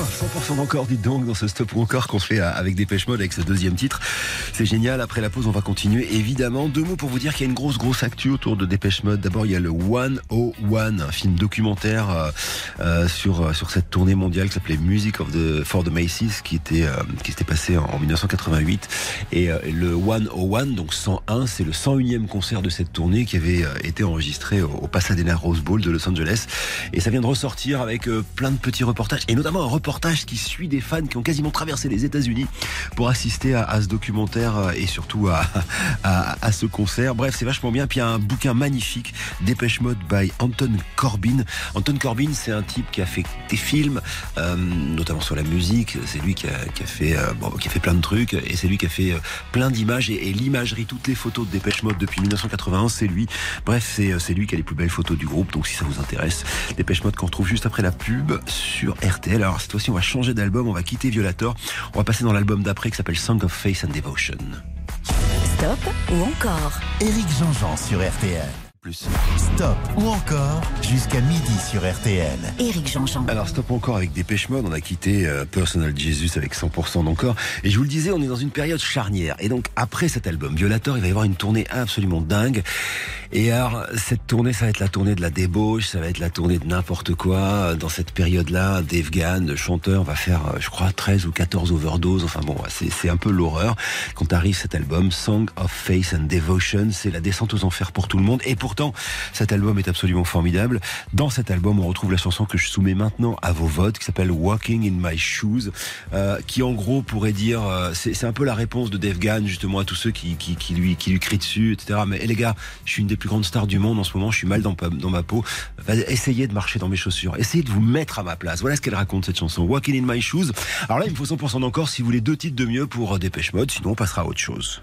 100% encore, dites donc, dans ce stop ou encore qu'on fait avec Dépêche Mode avec ce deuxième titre. C'est génial. Après la pause, on va continuer. Évidemment, deux mots pour vous dire qu'il y a une grosse, grosse actu autour de Dépêche Mode. D'abord, il y a le 101, un film documentaire euh, euh, sur, euh, sur cette tournée mondiale qui s'appelait Music of the, for the Macy's, qui était, qui s'était passé en, en 1988. Et le 101, donc 101, c'est le 101e concert de cette tournée qui avait été enregistré au, Pasadena Rose Bowl de Los Angeles. Et ça vient de ressortir avec plein de petits reportages, et notamment un reportage qui suit des fans qui ont quasiment traversé les États-Unis pour assister à, à ce documentaire euh, et surtout à, à, à ce concert. Bref, c'est vachement bien. Puis il y a un bouquin magnifique, Dépêche Mode by Anton Corbin. Anton Corbin, c'est un type qui a fait des films, euh, notamment sur la musique. C'est lui qui a, qui a fait, euh, bon, qui a fait plein de trucs, et c'est lui qui a fait euh, plein d'images et, l'imagerie, toutes les photos de Dépêche Mode depuis 1981, c'est lui. Bref, c'est euh, c'est lui qui a les plus belles photos du groupe. Donc si ça vous intéresse, Dépêche Mode qu'on retrouve juste après la pub sur RTL. Alors cette fois-ci, on va changer d'album, on va quitter Violator, on va passer dans l'album d'après qui s'appelle Song of Faith and Devotion. Stop ou encore Éric Jean-Jean sur RTL. Plus. Stop ou encore jusqu'à midi sur RTL. Éric Jean-Jean. Alors stop encore avec Dépêche Mode, on a quitté euh, Personal Jesus avec 100% d'encore. Et je vous le disais, on est dans une période charnière. Et donc après cet album, Violator, il va y avoir une tournée absolument dingue. Et alors cette tournée, ça va être la tournée de la débauche, ça va être la tournée de n'importe quoi. Dans cette période-là, Dave Gann, le chanteur, va faire, euh, je crois, 13 ou 14 overdoses. Enfin bon, c'est un peu l'horreur. Quand arrive cet album, Song of Faith and Devotion, c'est la descente aux enfers pour tout le monde. Et pourtant, cet album est absolument formidable. Dans cet album, on retrouve la chanson que je soumets maintenant à vos votes, qui s'appelle Walking in My Shoes, euh, qui en gros pourrait dire, euh, c'est c'est un peu la réponse de Dave Gann justement à tous ceux qui, qui, qui lui, qui lui crient dessus, etc. Mais eh, les gars, je suis une des plus grandes stars du monde en ce moment, je suis mal dans, ma peau. Essayez de marcher dans mes chaussures, essayez de vous mettre à ma place. Voilà ce qu'elle raconte cette chanson, Walking in My Shoes. Alors là, il me faut 100% d'encore si vous voulez deux titres de mieux pour euh, Dépêche Mode, sinon on passera à autre chose.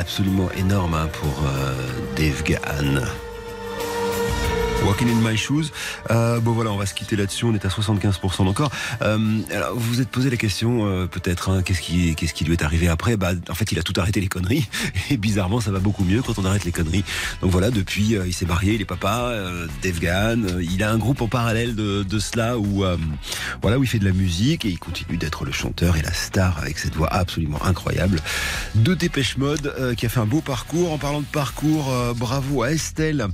Absolument énorme hein, pour euh, Dave Gahan. Walking in my shoes. Euh, bon voilà, on va se quitter là-dessus. On est à 75% encore. Euh, alors, vous vous êtes posé la question, euh, peut-être, hein, qu'est-ce qui, qu'est-ce qui lui est arrivé après? Bah, en fait, il a tout arrêté les conneries. (laughs) Et bizarrement, ça va beaucoup mieux quand on arrête les conneries. Donc voilà, depuis, euh, il s'est marié, il est papa, euh, Dave Gahan. Euh, Il a un groupe en parallèle de, de cela où, voilà, où il fait de la musique et il continue d'être le chanteur et la star avec cette voix absolument incroyable de Dépêche Mode qui a fait un beau parcours. En parlant de parcours, bravo à Estelle.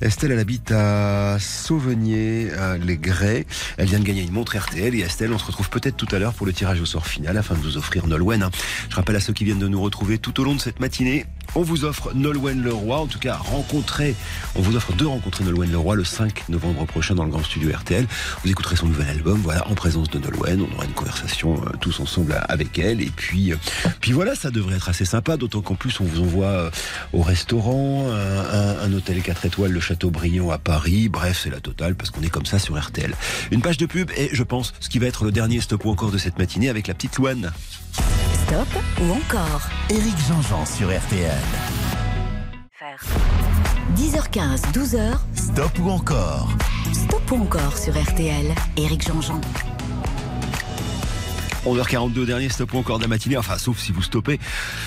Estelle, elle habite à Sauvenier, à les Grès. Elle vient de gagner une montre RTL et Estelle, on se retrouve peut-être tout à l'heure pour le tirage au sort final afin de vous offrir Nolwenn. Je rappelle à ceux qui viennent de nous retrouver tout au long de cette matinée, on vous offre Nolwenn Leroy, en tout cas rencontrer, on vous offre de rencontrer Nolwenn Leroy le 5 novembre prochain dans le grand studio RTL. Vous écouterez son nouvel album, voilà, en présence de Nolwenn. On aura une conversation euh, tous ensemble avec elle. Et puis, euh, puis voilà, ça devrait être assez sympa, d'autant qu'en plus on vous envoie euh, au restaurant, un, hôtel 4 étoiles, le Châteaubriand à Paris. Bref, c'est la totale parce qu'on est comme ça sur RTL. Une page de pub et je pense ce qui va être le dernier stop ou encore de cette matinée avec la petite Louane. Stop ou encore Éric Jean-Jean sur RTL. 10h15, 12h, Stop ou encore Stop ou encore sur RTL. Éric Jean-Jean. 11h42, dernier stop ou encore de la matinée, enfin sauf si vous stoppez.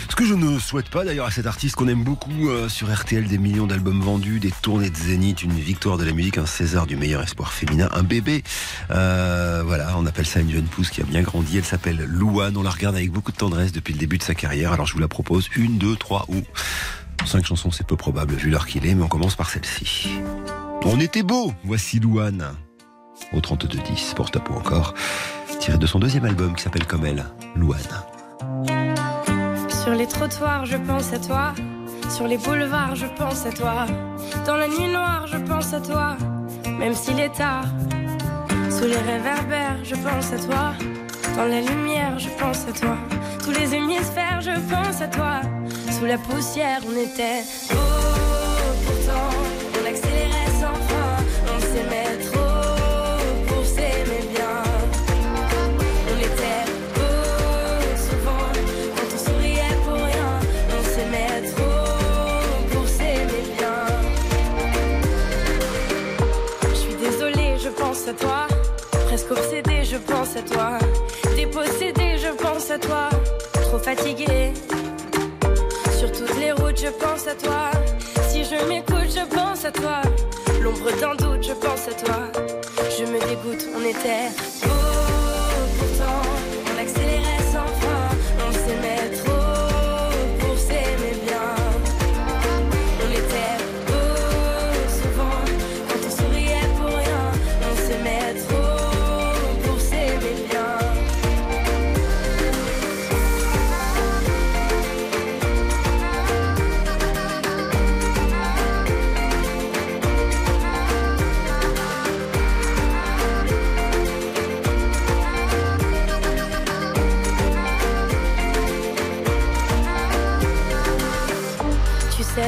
Ce que je ne souhaite pas d'ailleurs à cet artiste qu'on aime beaucoup euh, sur RTL, des millions d'albums vendus, des tournées de Zénith, une victoire de la musique, un César du meilleur espoir féminin, un bébé. Euh, voilà, on appelle ça une jeune pousse qui a bien grandi. Elle s'appelle Louane, on la regarde avec beaucoup de tendresse depuis le début de sa carrière. Alors je vous la propose, une, deux, trois ou cinq chansons, c'est peu probable vu l'heure qu'il est, mais on commence par celle-ci. On était beau, voici Louane. Au 32-10 pour stop ou encore tiré de son deuxième album qui s'appelle comme elle, Louane. Sur les trottoirs, je pense à toi. Sur les boulevards, je pense à toi. Dans la nuit noire, je pense à toi. Même s'il est tard. Sous les réverbères, je pense à toi. Dans la lumière, je pense à toi. Tous les hémisphères, je pense à toi. Sous la poussière, on était beau. Pourtant, toi. Presque obsédée, je pense à toi. Dépossédée, je pense à toi. Trop fatiguée. Sur toutes les routes, je pense à toi. Si je m'écoute, je pense à toi. L'ombre d'un doute, je pense à toi. Je me dégoûte, on était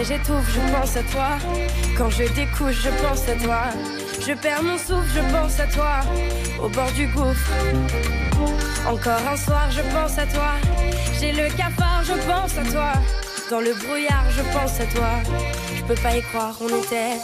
j'étouffe, je pense à toi. Quand je découche, je pense à toi. Je perds mon souffle, je pense à toi. Au bord du gouffre. Encore un soir, je pense à toi. J'ai le cafard, je pense à toi. Dans le brouillard, je pense à toi. Je peux pas y croire, on était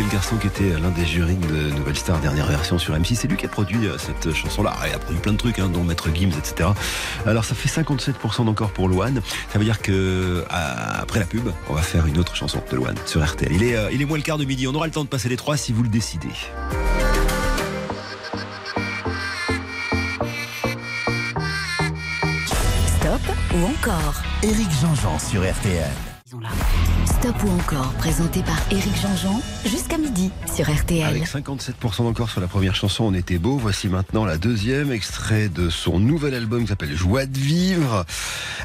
c'était le garçon qui était l'un des jurys de Nouvelle Star dernière version sur M6. C'est lui qui a produit euh, cette chanson-là. Il a produit plein de trucs, hein, dont Maître Gims, etc. Alors ça fait 57% d'encore pour Loane. Ça veut dire que à- après la pub, on va faire une autre chanson de Loane sur RTL. Il est, euh, il est moins le quart de midi. On aura le temps de passer les trois si vous le décidez. Stop ou encore? Éric Jean-Jean sur RTL. Ils ont là. Stop ou encore, présenté par Éric Jean-Jean, jusqu'à midi sur RTL. Avec 57% d'encore sur la première chanson, on était beau. Voici maintenant la deuxième, extrait de son nouvel album qui s'appelle Joie de vivre.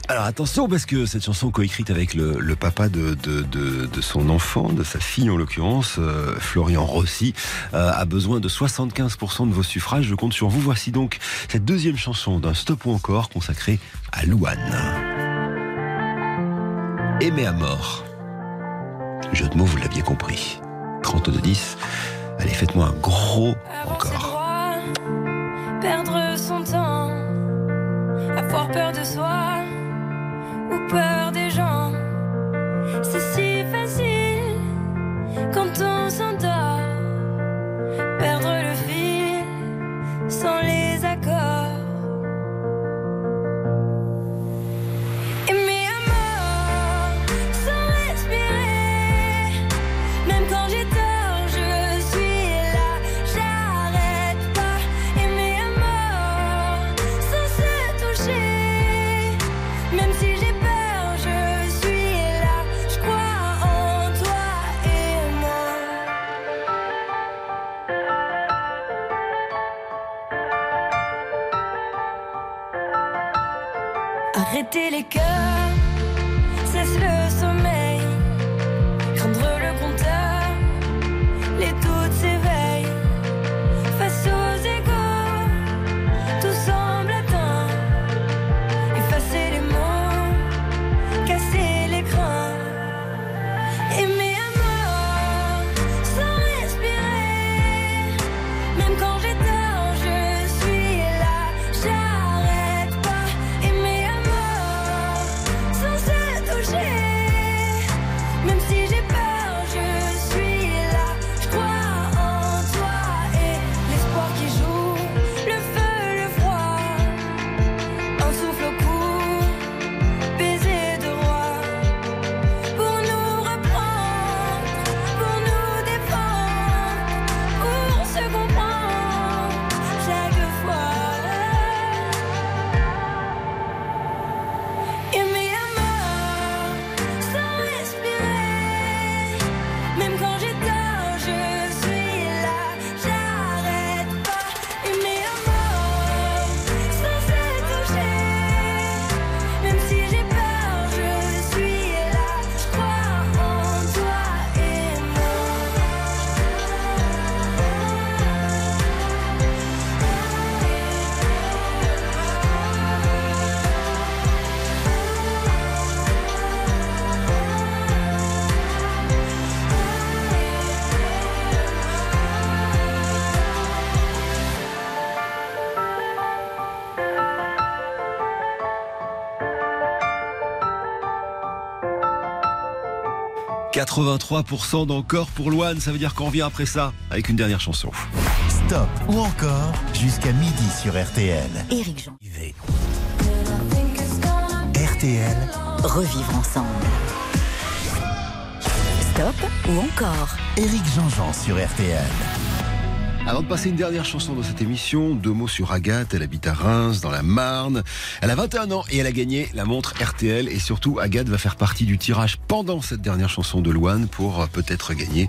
Alors attention, parce que cette chanson coécrite avec le, papa de, de, de, de son enfant, de sa fille en l'occurrence, euh, Florian Rossi, euh, a besoin de 75% de vos suffrages. Je compte sur vous. Voici donc cette deuxième chanson d'un Stop ou encore consacrée à Louane. Aimer à mort. Jeu de mots, vous l'aviez compris. 32-10. Allez, faites-moi un gros encore. perdre son temps, avoir peur de soi ou peur des gens. C'est si facile quand on s'endort, 83% d'encore pour Loane, ça veut dire qu'on revient après ça avec une dernière chanson. Stop ou encore jusqu'à midi sur RTL. Éric Jean. RTL, Revivre ensemble. Stop ou encore Éric Jean-Jean sur RTL. Avant de passer une dernière chanson de cette émission, deux mots sur Agathe. Elle habite à Reims, dans la Marne. Elle a 21 ans et elle a gagné la montre RTL. Et surtout, Agathe va faire partie du tirage pendant cette dernière chanson de Loane pour euh, peut-être gagner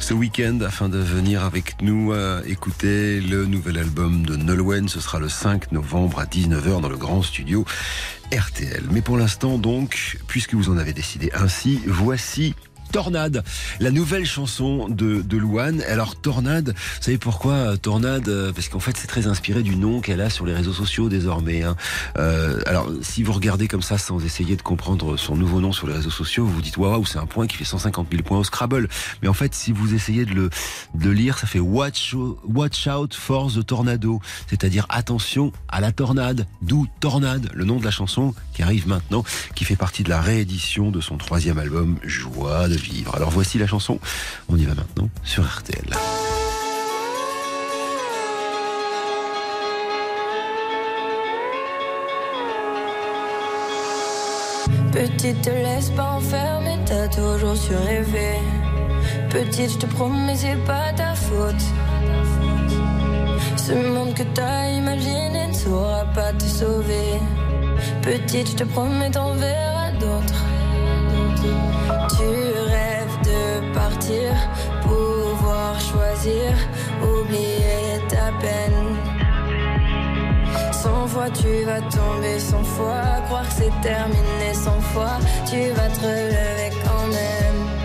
ce week-end afin de venir avec nous euh, écouter le nouvel album de Nolwenn. Ce sera le 5 novembre à 19h dans le grand studio RTL. Mais pour l'instant, donc, puisque vous en avez décidé ainsi, voici Tornade, la nouvelle chanson de, de. Alors Tornade, vous savez pourquoi euh, Tornade Euh, Parce qu'en fait c'est très inspiré du nom qu'elle a sur les réseaux sociaux désormais. hein. Euh, alors si vous regardez comme ça sans essayer de comprendre son nouveau nom sur les réseaux sociaux, vous vous dites waouh c'est un point qui fait 150 000 points au Scrabble. Mais en fait si vous essayez de le, de le lire, ça fait watch, watch out for the tornado, c'est-à-dire attention à la tornade. D'où Tornade, le nom de la chanson qui arrive maintenant, qui fait partie de la réédition de son troisième album Joie de Alors voici la chanson. On y va maintenant sur RTL. Petite, te laisse pas enfermer, t'as toujours su rêver. Petite, je te promets, c'est pas ta faute. Ce monde que t'as imaginé ne saura pas te sauver. Petite, je te promets, t'en verras d'autres. Tu partir, pouvoir choisir, oublier ta peine. Cent fois tu vas tomber, cent fois croire que c'est terminé, cent fois tu vas te relever quand même.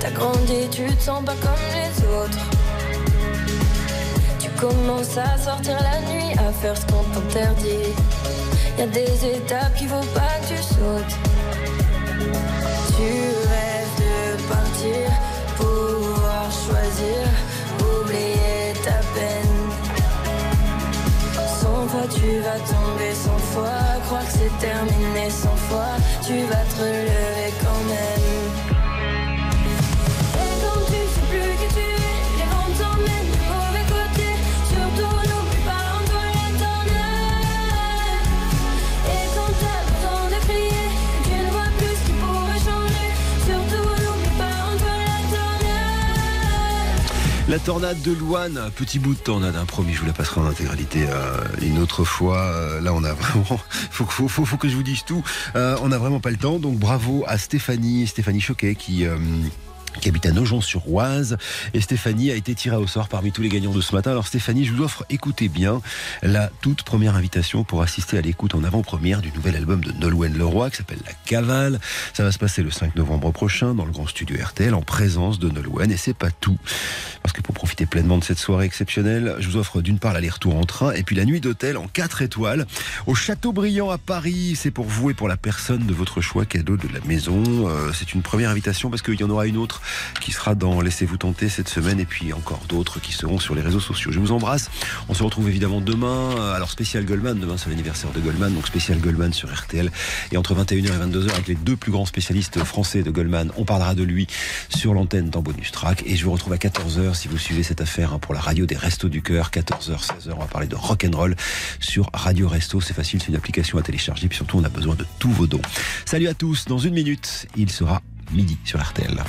T'as grandi, tu te sens pas comme les autres. Tu commences à sortir la nuit, à faire ce qu'on t'interdit. Y a des étapes qu'il faut pas que tu sautes. Tu rêves de partir, pouvoir choisir, oublier ta peine. Cent fois tu vas tomber, cent fois croire que c'est terminé, cent fois tu vas te relever quand même. La tornade de Louane, petit bout de tornade, un promis, je vous la passerai en intégralité euh, une autre fois. Euh, là, on a (laughs) vraiment, faut que je vous dise tout. Euh, on n'a vraiment pas le temps, donc bravo à Stéphanie, Stéphanie Choquet qui. Qui habite à Nogent-sur-Oise. Et Stéphanie a été tirée au sort parmi tous les gagnants de ce matin. Alors Stéphanie, je vous offre, écoutez bien, la toute première invitation pour assister à l'écoute en avant-première du nouvel album de Nolwenn Leroy qui s'appelle La Cavale. Ça va se passer le 5 novembre prochain dans le grand studio RTL en présence de Nolwenn. Et c'est pas tout. Parce que pour profiter pleinement de cette soirée exceptionnelle, je vous offre d'une part l'aller-retour en train et puis la nuit d'hôtel en 4 étoiles au Châteaubriand à Paris. C'est pour vous et pour la personne de votre choix cadeau de la maison. Euh, c'est une première invitation parce qu'il y en aura une autre qui sera dans Laissez-vous tenter cette semaine et puis encore d'autres qui seront sur les réseaux sociaux. Je vous embrasse. On se retrouve évidemment demain. Euh, Alors spécial Goldman, demain c'est l'anniversaire de Goldman, donc spécial Goldman sur RTL. Et entre 21h et 22h avec les deux plus grands spécialistes français de Goldman, on parlera de lui sur l'antenne dans Bonus Track. Et je vous retrouve à 14h si vous suivez cette affaire hein, pour la radio des Restos du Cœur. 14h, 16h, on va parler de rock'n'roll sur Radio Resto. C'est facile, c'est une application à télécharger. Puis surtout, on a besoin de tous vos dons. Salut à tous. Dans une minute, il sera midi sur RTL.